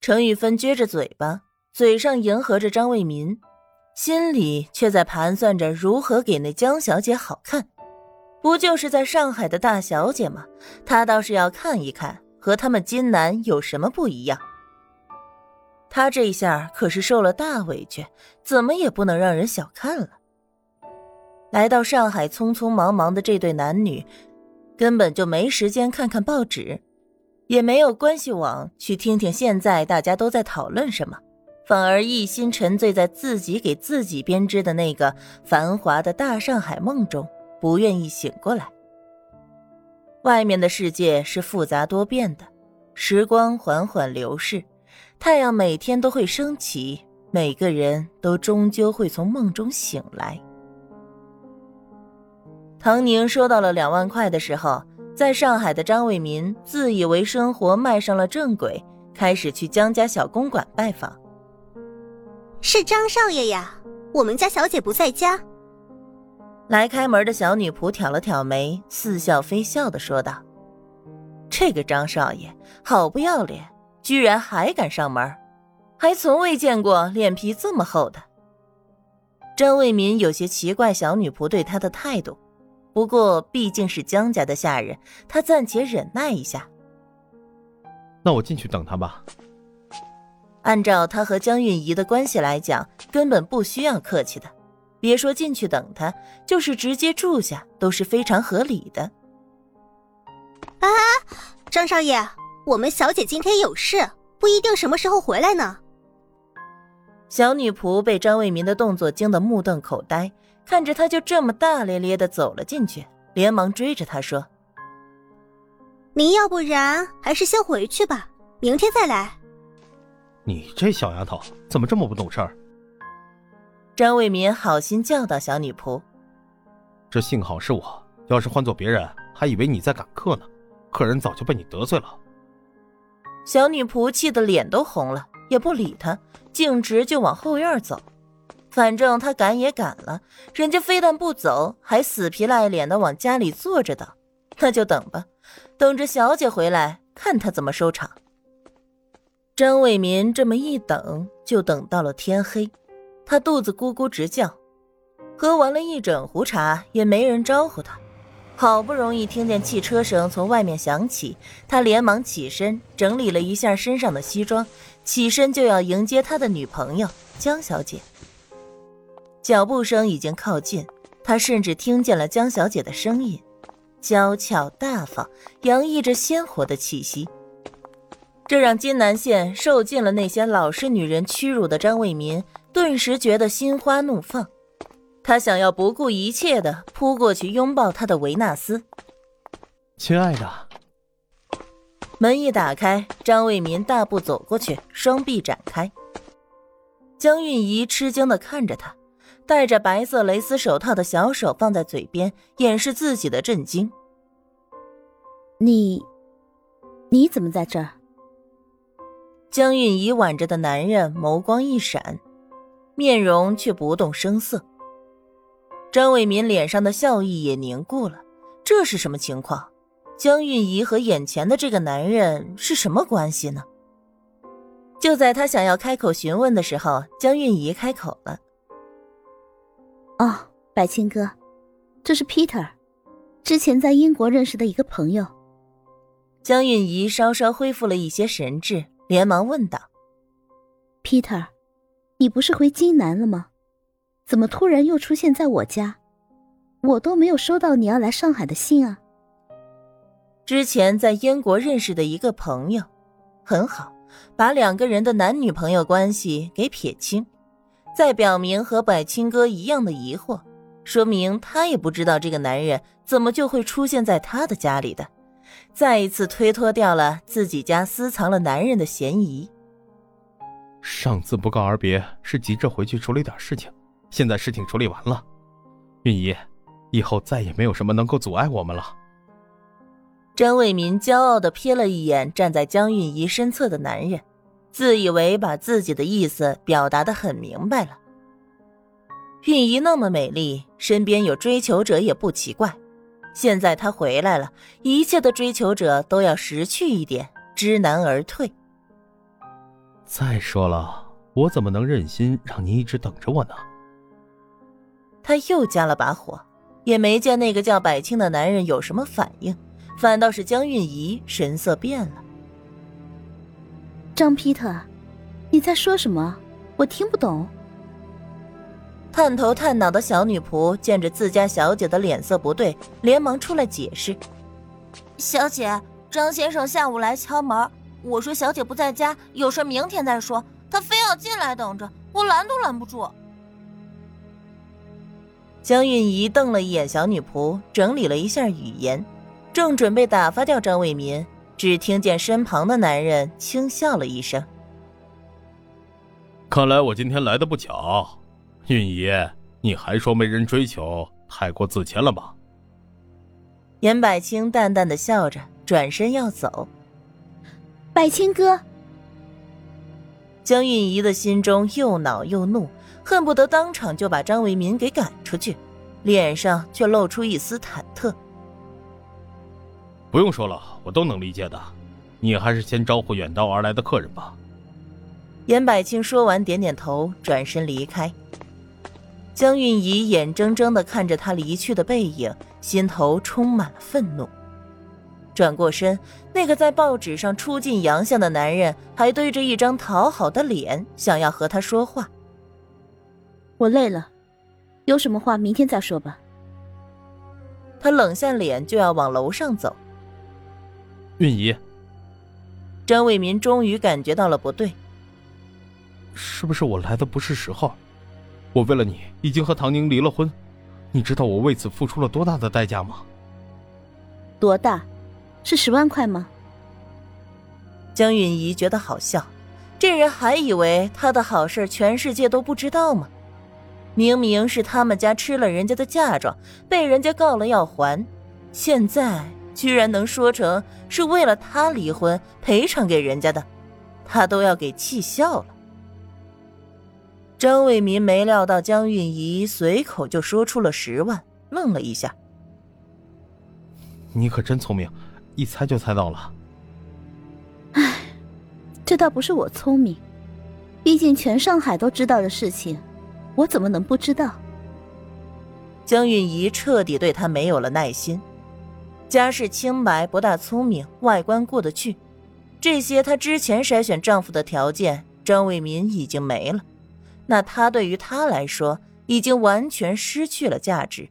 程玉芬撅着嘴巴，嘴上迎合着张卫民，心里却在盘算着如何给那江小姐好看。不就是在上海的大小姐吗？她倒是要看一看和他们金南有什么不一样。她这一下可是受了大委屈，怎么也不能让人小看了。来到上海，匆匆忙忙的这对男女，根本就没时间看看报纸。也没有关系网去听听现在大家都在讨论什么，反而一心沉醉在自己给自己编织的那个繁华的大上海梦中，不愿意醒过来。外面的世界是复杂多变的，时光缓缓流逝，太阳每天都会升起，每个人都终究会从梦中醒来。唐宁收到了两万块的时候。在上海的张卫民自以为生活迈上了正轨，开始去江家小公馆拜访。是张少爷呀，我们家小姐不在家。来开门的小女仆挑了挑眉，似笑非笑的说道：“这个张少爷好不要脸，居然还敢上门，还从未见过脸皮这么厚的。”张卫民有些奇怪小女仆对他的态度。不过毕竟是江家的下人，他暂且忍耐一下。那我进去等他吧。按照他和江韵仪的关系来讲，根本不需要客气的。别说进去等他，就是直接住下都是非常合理的。啊，张少爷，我们小姐今天有事，不一定什么时候回来呢。小女仆被张卫民的动作惊得目瞪口呆。看着他就这么大咧咧的走了进去，连忙追着他说：“您要不然还是先回去吧，明天再来。”你这小丫头怎么这么不懂事儿？张卫民好心教导小女仆：“这幸好是我，要是换做别人，还以为你在赶客呢，客人早就被你得罪了。”小女仆气得脸都红了，也不理他，径直就往后院走。反正他赶也赶了，人家非但不走，还死皮赖脸的往家里坐着等，那就等吧，等着小姐回来，看他怎么收场。张卫民这么一等，就等到了天黑，他肚子咕咕直叫，喝完了一整壶茶，也没人招呼他，好不容易听见汽车声从外面响起，他连忙起身整理了一下身上的西装，起身就要迎接他的女朋友江小姐。脚步声已经靠近，他甚至听见了江小姐的声音，娇俏大方，洋溢着鲜活的气息。这让金南县受尽了那些老实女人屈辱的张卫民顿时觉得心花怒放，他想要不顾一切的扑过去拥抱他的维纳斯。亲爱的，门一打开，张卫民大步走过去，双臂展开。江韵仪吃惊的看着他。戴着白色蕾丝手套的小手放在嘴边，掩饰自己的震惊。你，你怎么在这儿？江韵怡挽着的男人眸光一闪，面容却不动声色。张伟民脸上的笑意也凝固了。这是什么情况？江韵怡和眼前的这个男人是什么关系呢？就在他想要开口询问的时候，江韵怡开口了。哦，白青哥，这是 Peter，之前在英国认识的一个朋友。江韵仪稍稍恢复了一些神智，连忙问道：“Peter，你不是回金南了吗？怎么突然又出现在我家？我都没有收到你要来上海的信啊。”之前在英国认识的一个朋友，很好，把两个人的男女朋友关系给撇清。再表明和百青哥一样的疑惑，说明他也不知道这个男人怎么就会出现在他的家里的，再一次推脱掉了自己家私藏了男人的嫌疑。上次不告而别是急着回去处理点事情，现在事情处理完了，韵姨，以后再也没有什么能够阻碍我们了。张卫民骄傲的瞥了一眼站在江韵仪身侧的男人。自以为把自己的意思表达的很明白了。韵仪那么美丽，身边有追求者也不奇怪。现在她回来了，一切的追求者都要识趣一点，知难而退。再说了，我怎么能忍心让您一直等着我呢？他又加了把火，也没见那个叫百清的男人有什么反应，反倒是江韵仪神色变了。张皮特，你在说什么？我听不懂。探头探脑的小女仆见着自家小姐的脸色不对，连忙出来解释：“小姐，张先生下午来敲门，我说小姐不在家，有事明天再说。他非要进来等着，我拦都拦不住。”江韵仪瞪了一眼小女仆，整理了一下语言，正准备打发掉张卫民，只听见身旁的男人轻笑了一声：“看来我今天来的不巧。”韵姨，你还说没人追求，太过自谦了吧？严百清淡淡的笑着，转身要走。百清哥，江韵仪的心中又恼又怒，恨不得当场就把张为民给赶出去，脸上却露出一丝忐忑。不用说了，我都能理解的，你还是先招呼远道而来的客人吧。严百清说完，点点头，转身离开。江韵仪眼睁睁的看着他离去的背影，心头充满了愤怒。转过身，那个在报纸上出尽洋相的男人，还堆着一张讨好的脸，想要和他说话。我累了，有什么话明天再说吧。他冷下脸就要往楼上走。韵仪，张卫民终于感觉到了不对，是不是我来的不是时候？我为了你已经和唐宁离了婚，你知道我为此付出了多大的代价吗？多大？是十万块吗？江允仪觉得好笑，这人还以为他的好事全世界都不知道吗？明明是他们家吃了人家的嫁妆，被人家告了要还，现在居然能说成是为了他离婚赔偿给人家的，他都要给气笑了。张卫民没料到江韵仪随口就说出了十万，愣了一下。你可真聪明，一猜就猜到了。唉，这倒不是我聪明，毕竟全上海都知道的事情，我怎么能不知道？江韵仪彻底对他没有了耐心。家世清白，不大聪明，外观过得去，这些她之前筛选丈夫的条件，张卫民已经没了。那他对于她来说已经完全失去了价值。